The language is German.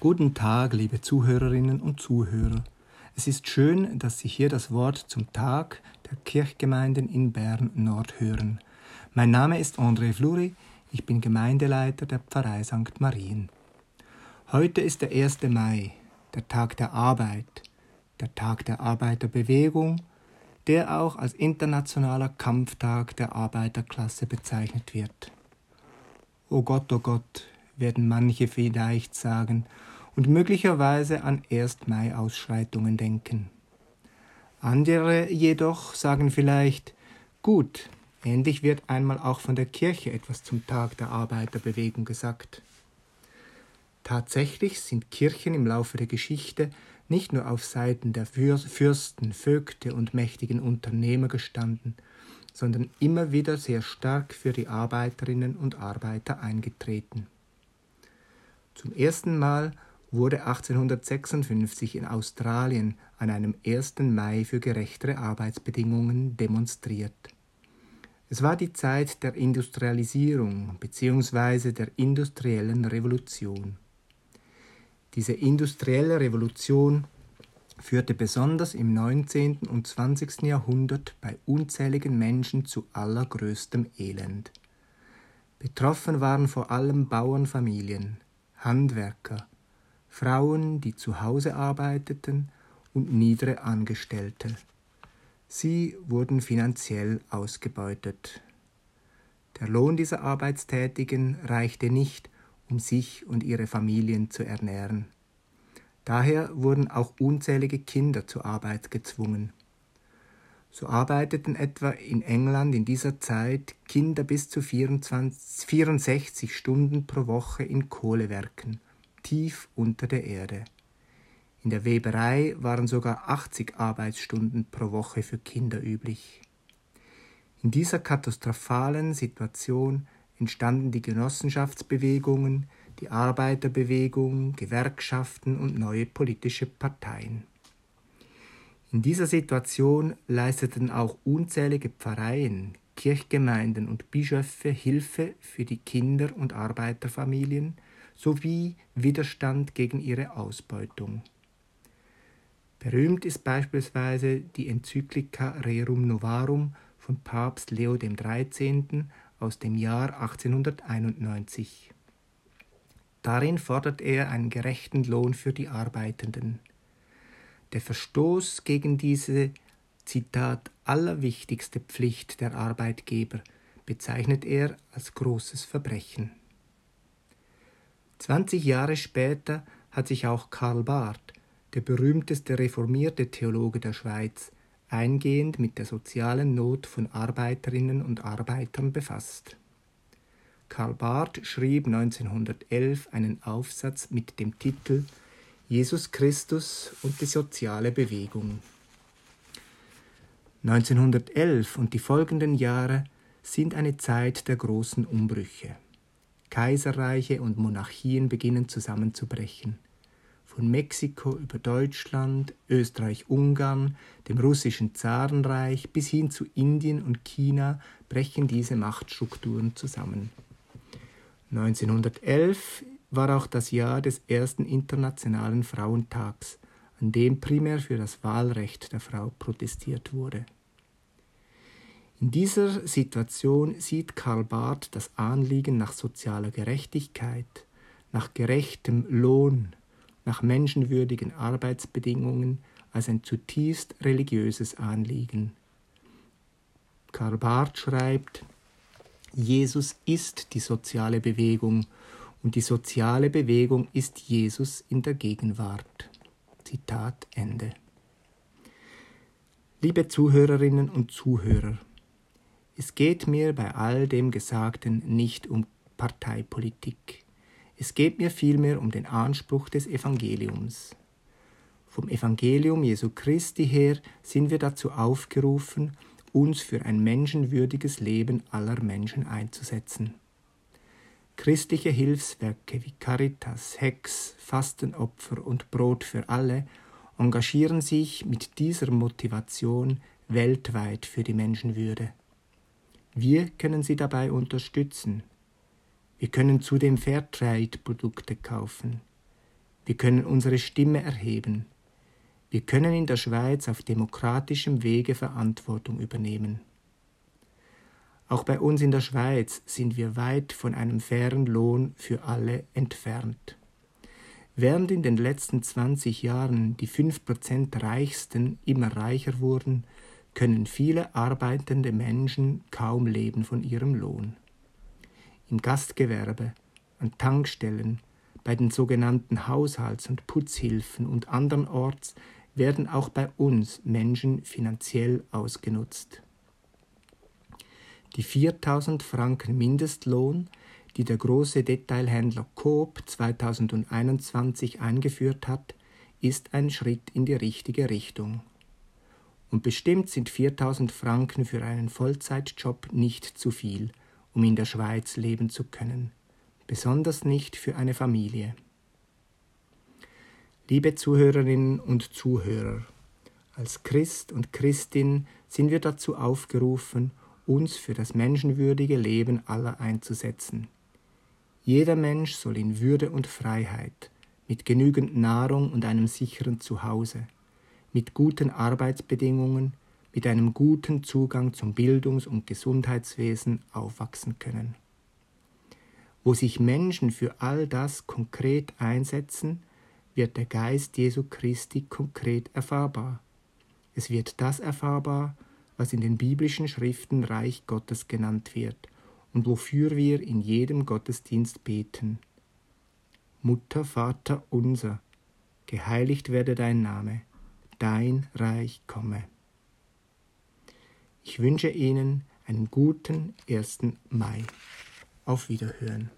Guten Tag, liebe Zuhörerinnen und Zuhörer. Es ist schön, dass Sie hier das Wort zum Tag der Kirchgemeinden in Bern Nord hören. Mein Name ist André Fluri, ich bin Gemeindeleiter der Pfarrei St. Marien. Heute ist der 1. Mai, der Tag der Arbeit, der Tag der Arbeiterbewegung, der auch als internationaler Kampftag der Arbeiterklasse bezeichnet wird. O oh Gott, o oh Gott, werden manche vielleicht sagen und möglicherweise an 1. Mai-Ausschreitungen denken. Andere jedoch sagen vielleicht, gut, endlich wird einmal auch von der Kirche etwas zum Tag der Arbeiterbewegung gesagt. Tatsächlich sind Kirchen im Laufe der Geschichte nicht nur auf Seiten der Fürsten, Vögte und mächtigen Unternehmer gestanden, sondern immer wieder sehr stark für die Arbeiterinnen und Arbeiter eingetreten. Zum ersten Mal wurde 1856 in Australien an einem 1. Mai für gerechtere Arbeitsbedingungen demonstriert. Es war die Zeit der Industrialisierung bzw. der industriellen Revolution. Diese industrielle Revolution führte besonders im 19. und 20. Jahrhundert bei unzähligen Menschen zu allergrößtem Elend. Betroffen waren vor allem Bauernfamilien, Handwerker, Frauen, die zu Hause arbeiteten und niedere Angestellte. Sie wurden finanziell ausgebeutet. Der Lohn dieser Arbeitstätigen reichte nicht, um sich und ihre Familien zu ernähren. Daher wurden auch unzählige Kinder zur Arbeit gezwungen. So arbeiteten etwa in England in dieser Zeit Kinder bis zu 24, 64 Stunden pro Woche in Kohlewerken, tief unter der Erde. In der Weberei waren sogar 80 Arbeitsstunden pro Woche für Kinder üblich. In dieser katastrophalen Situation entstanden die Genossenschaftsbewegungen, die Arbeiterbewegung, Gewerkschaften und neue politische Parteien. In dieser Situation leisteten auch unzählige Pfarreien, Kirchgemeinden und Bischöfe Hilfe für die Kinder- und Arbeiterfamilien sowie Widerstand gegen ihre Ausbeutung. Berühmt ist beispielsweise die Enzyklika Rerum Novarum von Papst Leo XIII. aus dem Jahr 1891. Darin fordert er einen gerechten Lohn für die Arbeitenden. Der Verstoß gegen diese Zitat allerwichtigste Pflicht der Arbeitgeber bezeichnet er als großes Verbrechen. Zwanzig Jahre später hat sich auch Karl Barth, der berühmteste reformierte Theologe der Schweiz, eingehend mit der sozialen Not von Arbeiterinnen und Arbeitern befasst. Karl Barth schrieb 1911 einen Aufsatz mit dem Titel Jesus Christus und die soziale Bewegung. 1911 und die folgenden Jahre sind eine Zeit der großen Umbrüche. Kaiserreiche und Monarchien beginnen zusammenzubrechen. Von Mexiko über Deutschland, Österreich-Ungarn, dem russischen Zarenreich bis hin zu Indien und China brechen diese Machtstrukturen zusammen. 1911 war auch das Jahr des ersten Internationalen Frauentags, an dem primär für das Wahlrecht der Frau protestiert wurde. In dieser Situation sieht Karl Barth das Anliegen nach sozialer Gerechtigkeit, nach gerechtem Lohn, nach menschenwürdigen Arbeitsbedingungen als ein zutiefst religiöses Anliegen. Karl Barth schreibt, Jesus ist die soziale Bewegung und die soziale Bewegung ist Jesus in der Gegenwart. Zitat Ende. Liebe Zuhörerinnen und Zuhörer, es geht mir bei all dem Gesagten nicht um Parteipolitik. Es geht mir vielmehr um den Anspruch des Evangeliums. Vom Evangelium Jesu Christi her sind wir dazu aufgerufen, uns für ein menschenwürdiges Leben aller Menschen einzusetzen. Christliche Hilfswerke wie Caritas, Hex, Fastenopfer und Brot für alle engagieren sich mit dieser Motivation weltweit für die Menschenwürde. Wir können sie dabei unterstützen. Wir können zudem Fairtrade-Produkte kaufen. Wir können unsere Stimme erheben. Wir können in der Schweiz auf demokratischem Wege Verantwortung übernehmen. Auch bei uns in der Schweiz sind wir weit von einem fairen Lohn für alle entfernt. Während in den letzten 20 Jahren die 5% Reichsten immer reicher wurden, können viele arbeitende Menschen kaum leben von ihrem Lohn. Im Gastgewerbe, an Tankstellen, bei den sogenannten Haushalts- und Putzhilfen und andernorts werden auch bei uns Menschen finanziell ausgenutzt. Die 4000 Franken Mindestlohn, die der große Detailhändler Coop 2021 eingeführt hat, ist ein Schritt in die richtige Richtung. Und bestimmt sind 4000 Franken für einen Vollzeitjob nicht zu viel, um in der Schweiz leben zu können, besonders nicht für eine Familie. Liebe Zuhörerinnen und Zuhörer, als Christ und Christin sind wir dazu aufgerufen, uns für das menschenwürdige Leben aller einzusetzen. Jeder Mensch soll in Würde und Freiheit, mit genügend Nahrung und einem sicheren Zuhause, mit guten Arbeitsbedingungen, mit einem guten Zugang zum Bildungs- und Gesundheitswesen aufwachsen können. Wo sich Menschen für all das konkret einsetzen, wird der Geist Jesu Christi konkret erfahrbar. Es wird das erfahrbar, was in den biblischen Schriften Reich Gottes genannt wird und wofür wir in jedem Gottesdienst beten. Mutter, Vater unser, geheiligt werde dein Name, dein Reich komme. Ich wünsche Ihnen einen guten 1. Mai. Auf Wiederhören.